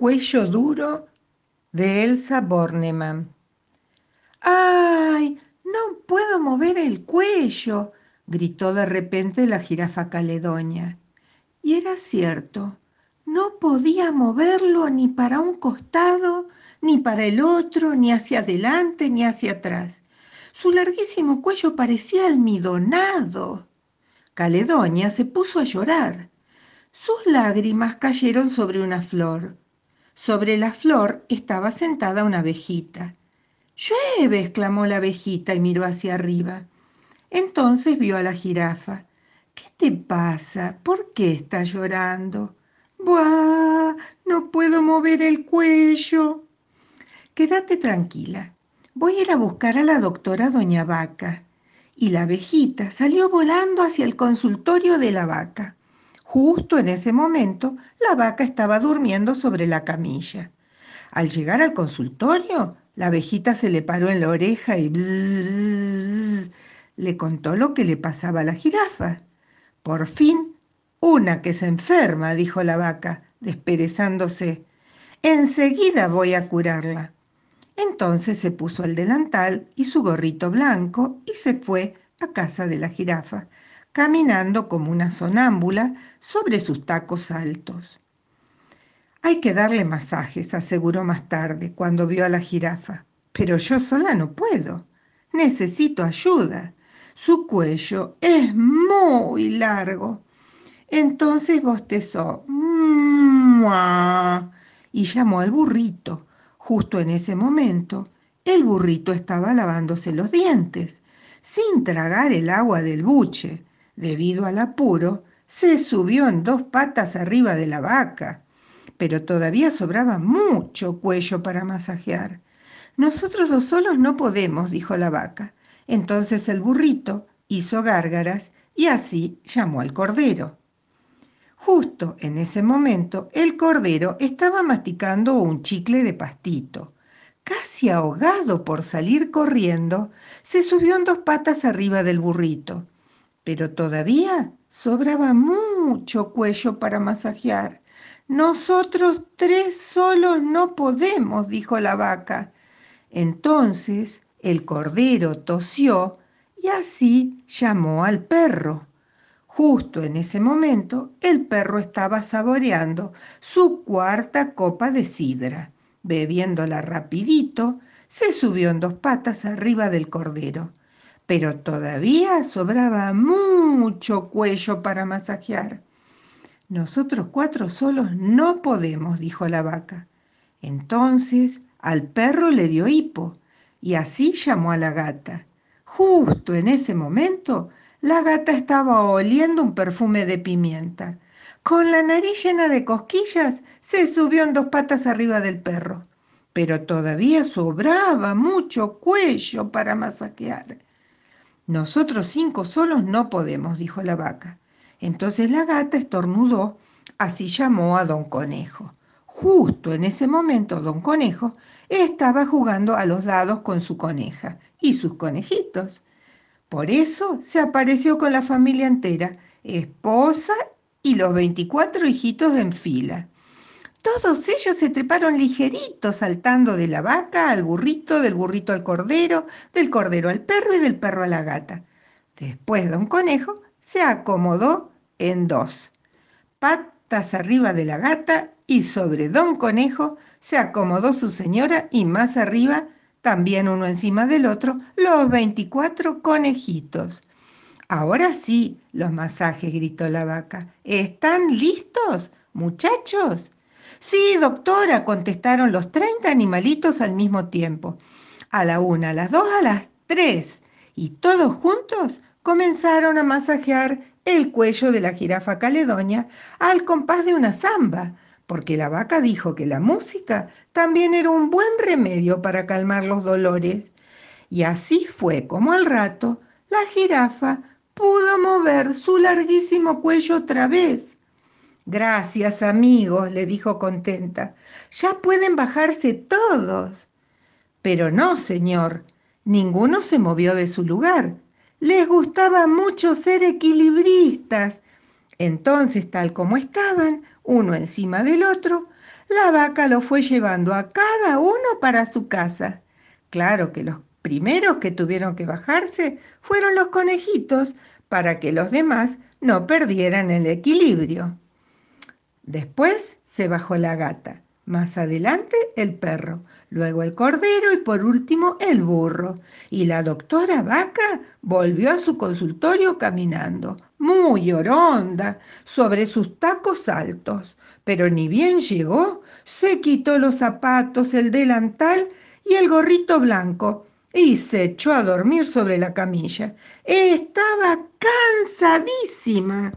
Cuello duro de Elsa Bornemann. ¡Ay! No puedo mover el cuello, gritó de repente la jirafa caledonia. Y era cierto, no podía moverlo ni para un costado, ni para el otro, ni hacia adelante, ni hacia atrás. Su larguísimo cuello parecía almidonado. Caledonia se puso a llorar. Sus lágrimas cayeron sobre una flor. Sobre la flor estaba sentada una abejita. Llueve, exclamó la abejita y miró hacia arriba. Entonces vio a la jirafa. ¿Qué te pasa? ¿Por qué estás llorando? Buah, no puedo mover el cuello. Quédate tranquila. Voy a ir a buscar a la doctora Doña Vaca. Y la abejita salió volando hacia el consultorio de la vaca. Justo en ese momento, la vaca estaba durmiendo sobre la camilla. Al llegar al consultorio, la abejita se le paró en la oreja y le contó lo que le pasaba a la jirafa. Por fin, una que se enferma, dijo la vaca, desperezándose. Enseguida voy a curarla. Entonces se puso el delantal y su gorrito blanco y se fue a casa de la jirafa, caminando como una sonámbula sobre sus tacos altos. Hay que darle masajes, aseguró más tarde, cuando vio a la jirafa. Pero yo sola no puedo. Necesito ayuda. Su cuello es muy largo. Entonces bostezó y llamó al burrito. Justo en ese momento, el burrito estaba lavándose los dientes, sin tragar el agua del buche. Debido al apuro, se subió en dos patas arriba de la vaca, pero todavía sobraba mucho cuello para masajear. Nosotros dos solos no podemos, dijo la vaca. Entonces el burrito hizo gárgaras y así llamó al cordero. Justo en ese momento, el cordero estaba masticando un chicle de pastito. Casi ahogado por salir corriendo, se subió en dos patas arriba del burrito pero todavía sobraba mucho cuello para masajear. Nosotros tres solos no podemos, dijo la vaca. Entonces el cordero tosió y así llamó al perro. Justo en ese momento el perro estaba saboreando su cuarta copa de sidra. Bebiéndola rapidito, se subió en dos patas arriba del cordero pero todavía sobraba mucho cuello para masajear. Nosotros cuatro solos no podemos, dijo la vaca. Entonces al perro le dio hipo y así llamó a la gata. Justo en ese momento, la gata estaba oliendo un perfume de pimienta. Con la nariz llena de cosquillas, se subió en dos patas arriba del perro. Pero todavía sobraba mucho cuello para masajear. Nosotros cinco solos no podemos, dijo la vaca. Entonces la gata estornudó, así llamó a don Conejo. Justo en ese momento don Conejo estaba jugando a los dados con su coneja y sus conejitos. Por eso se apareció con la familia entera, esposa y los veinticuatro hijitos en fila. Todos ellos se treparon ligeritos, saltando de la vaca al burrito, del burrito al cordero, del cordero al perro y del perro a la gata. Después don Conejo se acomodó en dos, patas arriba de la gata y sobre don Conejo se acomodó su señora y más arriba, también uno encima del otro, los veinticuatro conejitos. Ahora sí, los masajes, gritó la vaca. ¿Están listos, muchachos? Sí, doctora, contestaron los 30 animalitos al mismo tiempo. A la una, a las dos, a las tres. Y todos juntos comenzaron a masajear el cuello de la jirafa caledonia al compás de una zamba, porque la vaca dijo que la música también era un buen remedio para calmar los dolores. Y así fue como al rato la jirafa pudo mover su larguísimo cuello otra vez Gracias, amigos, le dijo contenta. Ya pueden bajarse todos. Pero no, señor, ninguno se movió de su lugar. Les gustaba mucho ser equilibristas. Entonces, tal como estaban, uno encima del otro, la vaca lo fue llevando a cada uno para su casa. Claro que los primeros que tuvieron que bajarse fueron los conejitos para que los demás no perdieran el equilibrio. Después se bajó la gata, más adelante el perro, luego el cordero y por último el burro. Y la doctora Vaca volvió a su consultorio caminando, muy oronda, sobre sus tacos altos. Pero ni bien llegó, se quitó los zapatos, el delantal y el gorrito blanco y se echó a dormir sobre la camilla. Estaba cansadísima.